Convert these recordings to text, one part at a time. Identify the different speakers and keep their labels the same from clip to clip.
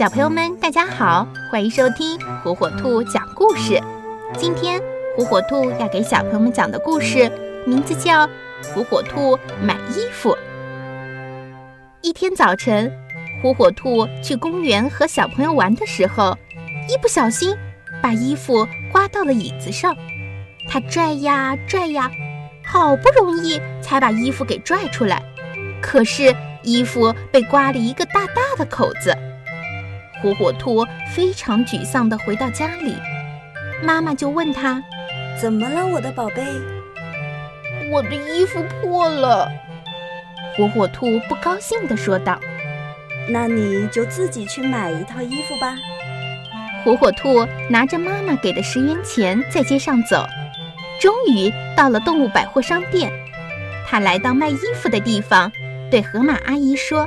Speaker 1: 小朋友们，大家好，欢迎收听火火兔讲故事。今天火火兔要给小朋友们讲的故事名字叫《火火兔买衣服》。一天早晨，火火兔去公园和小朋友玩的时候，一不小心把衣服刮到了椅子上。他拽呀拽呀，好不容易才把衣服给拽出来，可是衣服被刮了一个大大的口子。火火兔非常沮丧地回到家里，妈妈就问他：“
Speaker 2: 怎么了，我的宝贝？”“
Speaker 1: 我的衣服破了。”火火兔不高兴地说道。
Speaker 2: “那你就自己去买一套衣服吧。”
Speaker 1: 火火兔拿着妈妈给的十元钱在街上走，终于到了动物百货商店。他来到卖衣服的地方，对河马阿姨说：“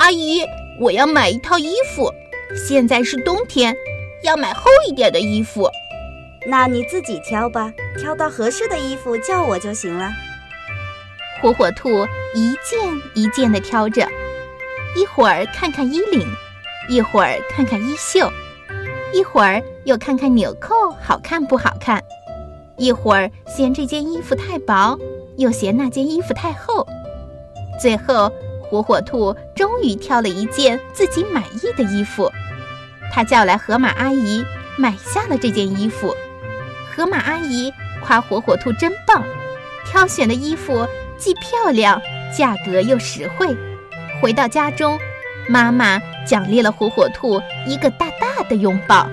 Speaker 1: 阿姨。”我要买一套衣服，现在是冬天，要买厚一点的衣服。
Speaker 2: 那你自己挑吧，挑到合适的衣服叫我就行了。
Speaker 1: 火火兔一件一件的挑着，一会儿看看衣领，一会儿看看衣袖，一会儿又看看纽扣好看不好看，一会儿嫌这件衣服太薄，又嫌那件衣服太厚，最后。火火兔终于挑了一件自己满意的衣服，他叫来河马阿姨，买下了这件衣服。河马阿姨夸火火兔真棒，挑选的衣服既漂亮，价格又实惠。回到家中，妈妈奖励了火火兔一个大大的拥抱。